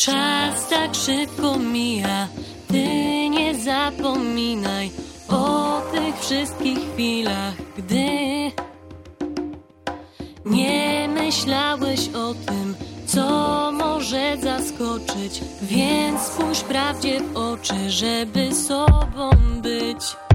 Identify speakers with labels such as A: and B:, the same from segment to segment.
A: Czas tak szybko mija, ty nie zapominaj o tych wszystkich chwilach, gdy nie myślałeś o tym, co może zaskoczyć, więc spójrz prawdzie w oczy, żeby sobą być.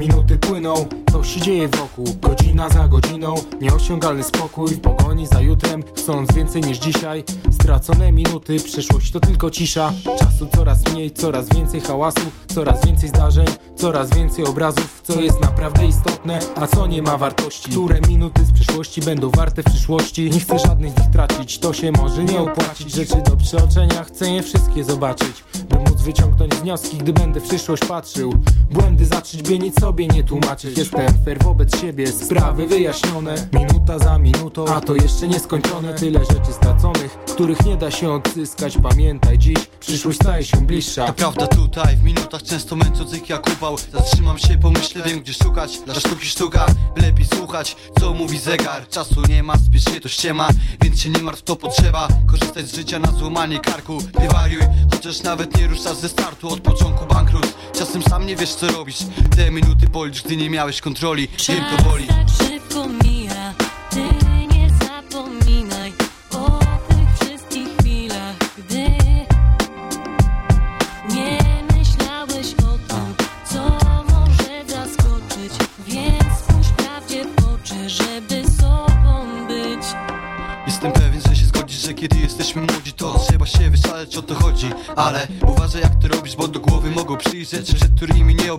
B: Minuty płyną, co się dzieje wokół? Godzina za godziną, nieosiągalny spokój. Pogoni za jutrem, chcąc więcej niż dzisiaj. Stracone minuty, przyszłość to tylko cisza. Czasu coraz mniej, coraz więcej hałasu. Coraz więcej zdarzeń, coraz więcej obrazów. Co jest naprawdę istotne, a co nie ma wartości. Które minuty z przeszłości będą warte w przyszłości? Nie chcę żadnych z nich tracić, to się może nie opłacić. Rzeczy do przeoczenia, chcę je wszystkie zobaczyć wyciągnąć wnioski, gdy będę w przyszłość patrzył. Błędy zacząć, by nic sobie nie tłumaczyć. Jestem fair wobec siebie, sprawy wyjaśnione. Minuta za minutą, a to jeszcze nieskończone. Tyle rzeczy straconych, których nie da się odzyskać. Pamiętaj dziś, przyszłość staje się bliższa.
C: To prawda tutaj, w minutach często męczących jak upał Zatrzymam się, pomyślę, wiem gdzie szukać. Dla sztuki sztuka, lepiej słuchać, co mówi zegar. Czasu nie ma, spiesz się to ściema Więc się nie martw, to potrzeba. Korzystać z życia na złamanie karku. Nie wariuj, chociaż nawet nie ruszasz ze startu Od początku bankrut, czasem sam nie wiesz co robisz. Te minuty policz, gdy nie miałeś kontroli. Wiem to boli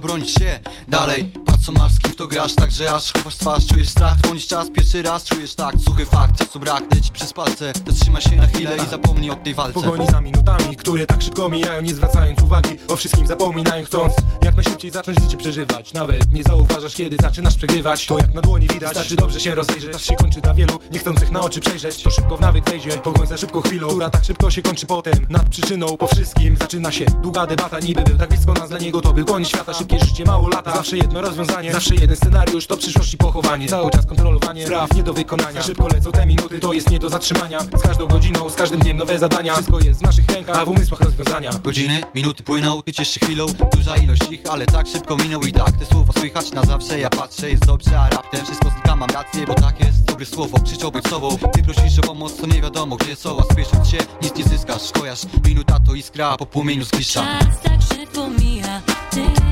C: broń się dalej co masz, z kim to grasz, także aż chowasz twarz Czujesz strach, dzwonisz czas, pierwszy raz czujesz tak Suchy fakt, czasu brak, leci przez palce. Zatrzymaj się na chwilę i zapomnij o tej walce.
B: Pogoni za minutami, które tak szybko mijają Nie zwracając uwagi, o wszystkim zapominają Chcąc jak najszybciej zacząć życie przeżywać. Nawet nie zauważasz, kiedy zaczynasz przegrywać. To jak na dłoni widać, wystarczy dobrze się rozejrzeć. Czas się kończy dla wielu, nie chcących na oczy przejrzeć. To szybko w nawyk wejdzie, pogoń za szybko chwilą Która tak szybko się kończy potem. Nad przyczyną po wszystkim zaczyna się długa debata. Niby był tak blisko nas, dla niego to był koniec świata. Szybkie życie, mało lata, zawsze jedno rozwiązanie Zawsze jeden scenariusz, to przyszłości pochowanie. Cały czas kontrolowanie, spraw nie do wykonania. Szybko lecą te minuty, to jest nie do zatrzymania. Z każdą godziną, z każdym dniem nowe zadania. Wszystko jest w naszych rękach, a w umysłach rozwiązania.
C: Godziny, minuty płyną, ty ciesz się chwilą. Duża ilość ich, ale tak szybko minął i tak Te słowa słychać na zawsze, ja patrzę, jest dobrze, a raptem Wszystko znika, mam rację, bo tak jest. Dobre słowo, krzyczą być sobą. Ty prosisz o pomoc, to nie wiadomo gdzie są A spiesząc się, nic nie zyskasz. Kojarz, minuta to iskra, a po płomieniu zgliszcza
A: Czas tak szybko mija, ty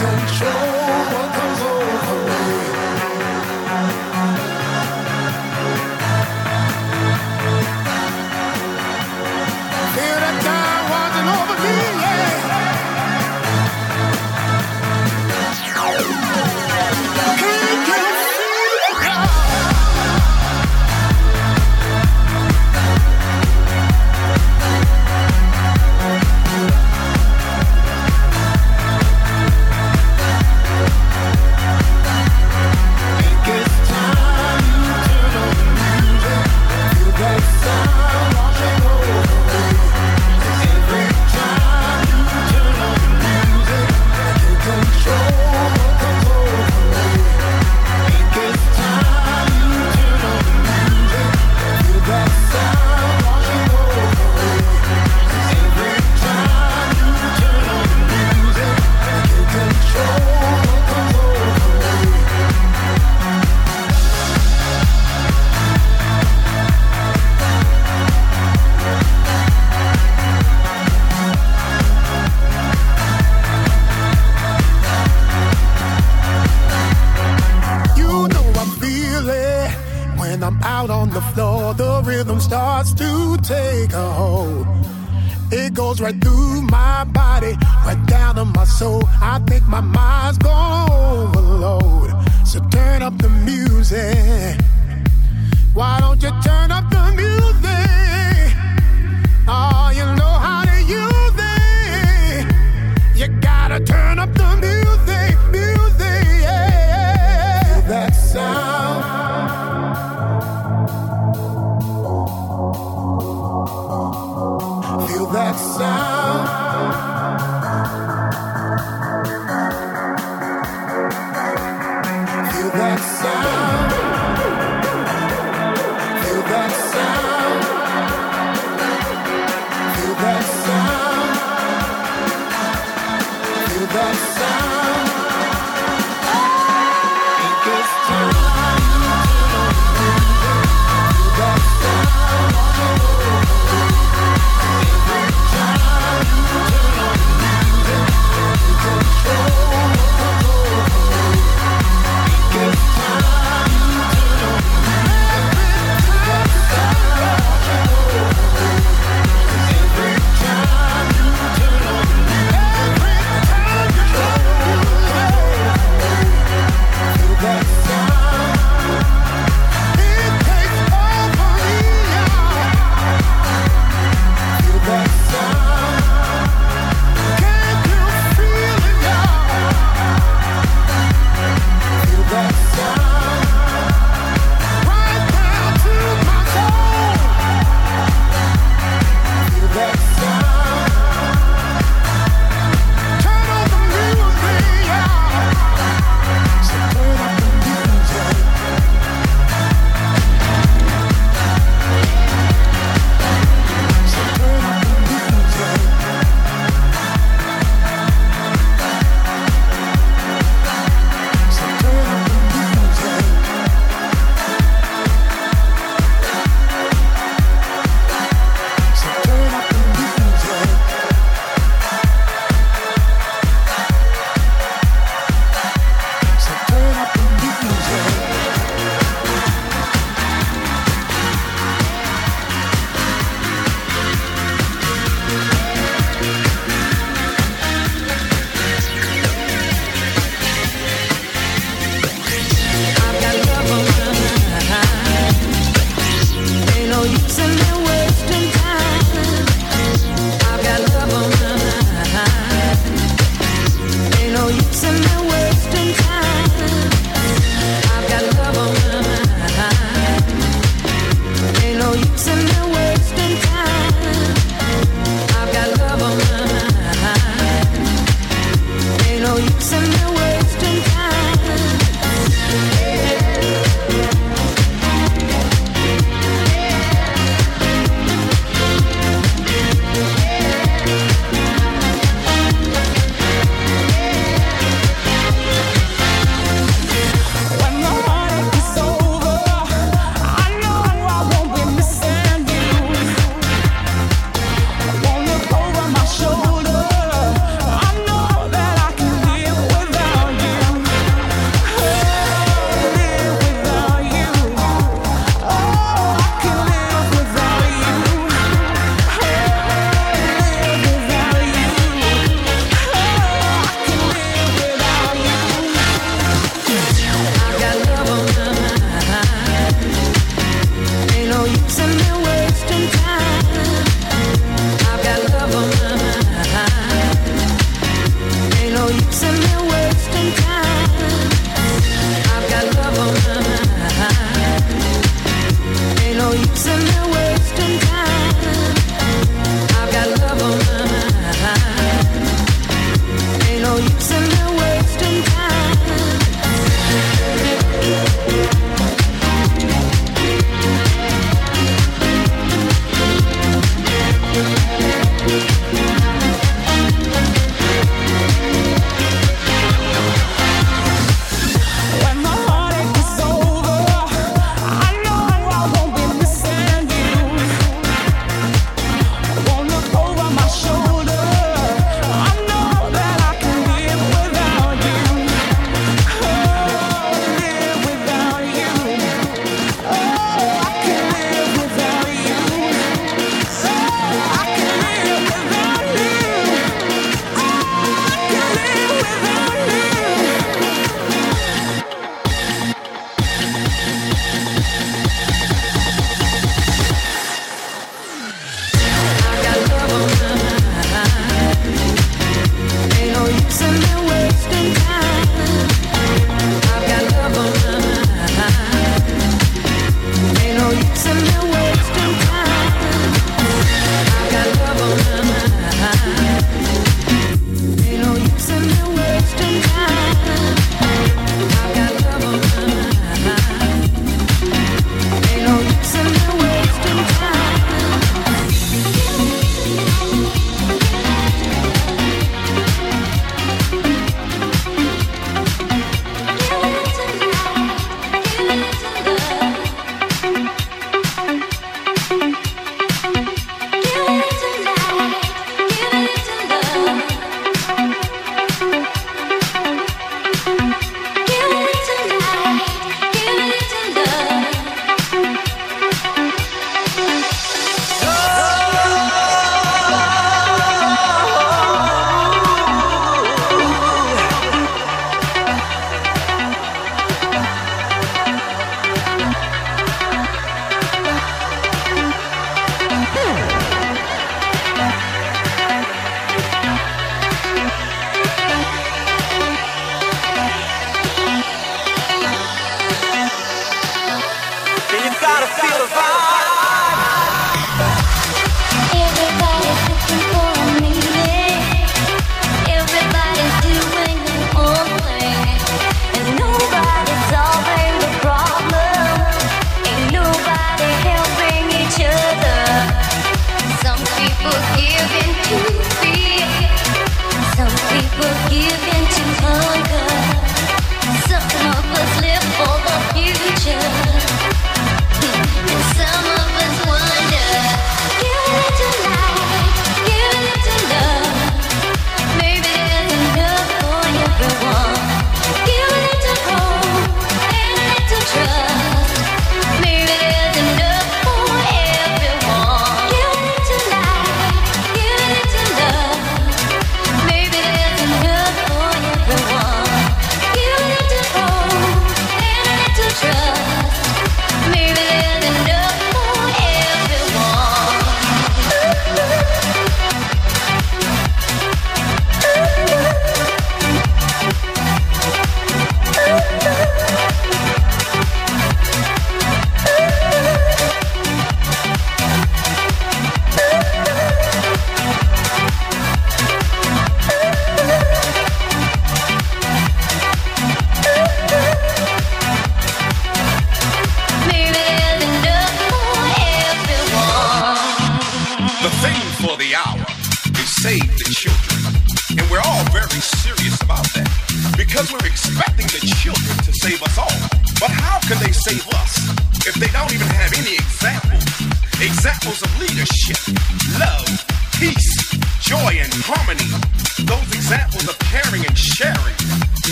A: control It goes right through my body, right down to my soul. I think my mind's gone overload. So turn up the music. Why don't you turn up the music? Oh, you know how to use it. You gotta turn.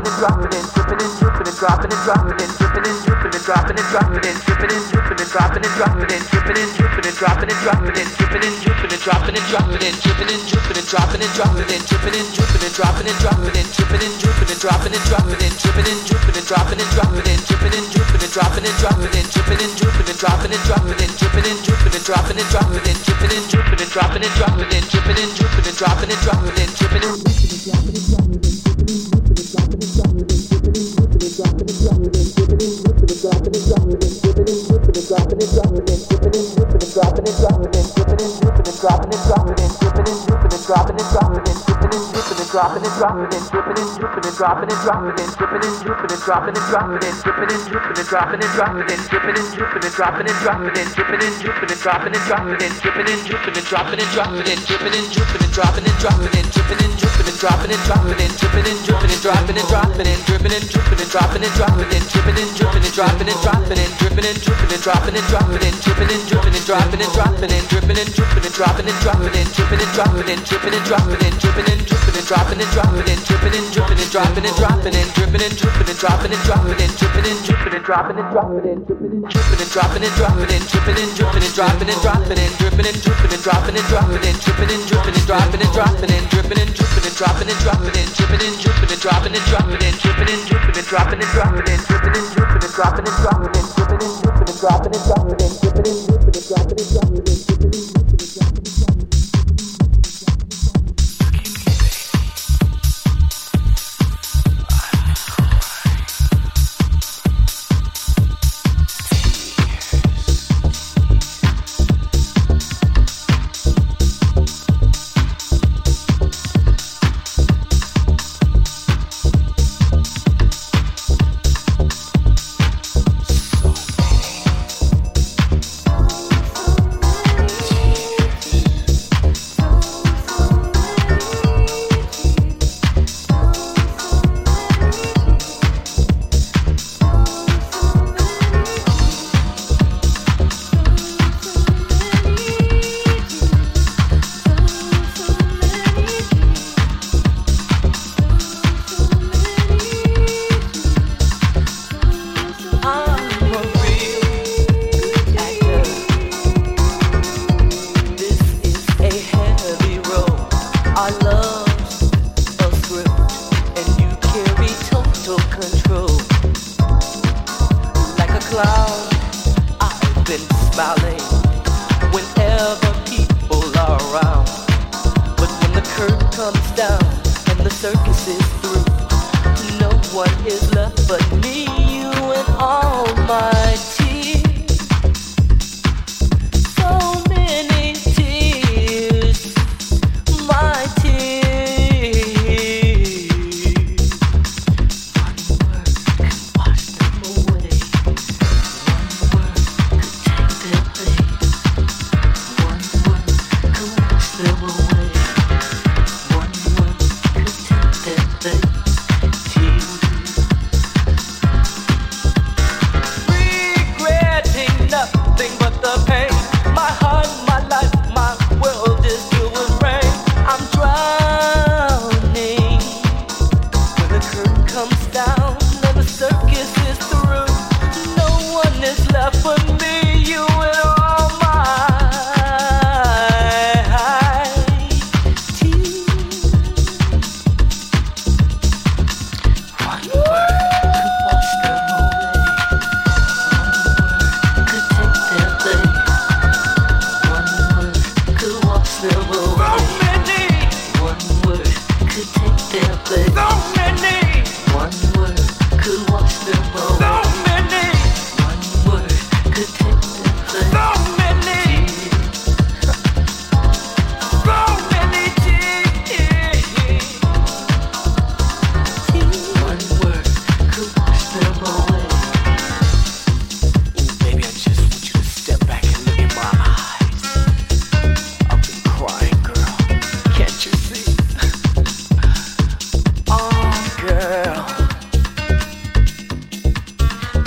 A: Dropping and dropping and dripping and dripping and dropping
D: and dropping and dripping and dripping and dropping and dropping and dripping and dripping and dropping and dropping and dripping and dripping and dropping and dropping and dripping and dripping and dropping and dropping and dripping and dripping and dropping and dropping and dripping and dripping and dropping and dropping and dripping and dripping and dropping and dropping and dripping and dripping and dropping and dropping and dripping and dripping and dropping and dropping and dripping and dripping and dropping and dropping and dripping and dripping and dropping and dropping and dripping and dripping and dropping and dropping and dripping and dripping and dropping and dripping and dropping and dropping it, dropping it, dipping and dipping and dropping it, dropping it, dipping and dipping and dropping it, dropping it, dipping and dipping and dropping it, dropping it, dipping and dipping and dropping it, dropping it dripping and dropping and dripping and dropping and dropping and dripping and dripping and dropping and dropping and dripping and dripping and dropping and dropping and dripping and dripping and dropping and dropping and dripping and dripping and dropping and dropping and dripping and dripping and dropping and dropping and dripping and dripping and dropping and dropping and dripping and dripping and dropping and dropping and dripping and dripping and dropping and dropping and dripping and dripping and
E: dropping and dropping and dripping and dripping and dropping and dropping and dripping and dripping and dropping and dropping and dripping and dripping and dropping and dropping and dripping and dripping and dropping and dropping and dripping and dropping and dropping and dripping and dripping and dropping and dropping and dripping and dripping and dropping and dropping and dripping and dripping and dropping and dropping and dripping and dripping and dropping and dropping and dripping and dripping and dropping and dropping and dripping and dripping and dropping and dropping and dripping and dripping and dropping and dropping and dripping and dripping and dropping and dropping and dripping and dripping and dropping and dropping and dripping and dripping and dropping and dropping and dripping and dripping and dropping and dropping and dripping and dripping and dropping and dropping and dripping and dripping and dropping and dropping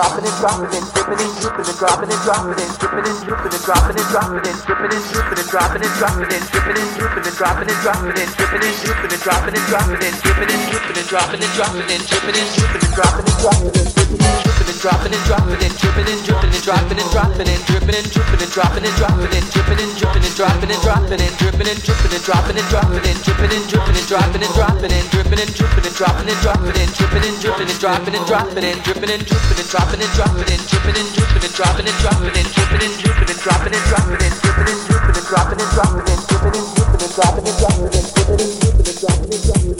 E: dropping and dropping and dripping and dripping and dropping and dropping and dripping and dripping and dropping and dropping and dripping and dripping and dropping and dropping and dripping and dripping and dropping and dropping and dripping and dripping and dropping and dropping and dripping and dripping and dropping and dropping and dripping and dripping and dropping and dropping and dripping and Dropping and dropping and dropping and dripping and dripping and dropping and dropping and dripping and dripping and dropping and dropping and dripping and dripping and dropping and dropping and dripping and dripping and dropping and dropping and dripping and dripping and dropping and dropping and dripping and dripping and
F: dropping and dropping and dripping and dripping and dropping and dropping and dripping and dripping and dropping and dropping and dripping and dripping and dropping and dropping and dripping and dripping and dropping and dropping and dripping and dripping and dropping and dropping and dripping and dripping and dropping and dropping and
G: dripping and dripping and dropping and dropping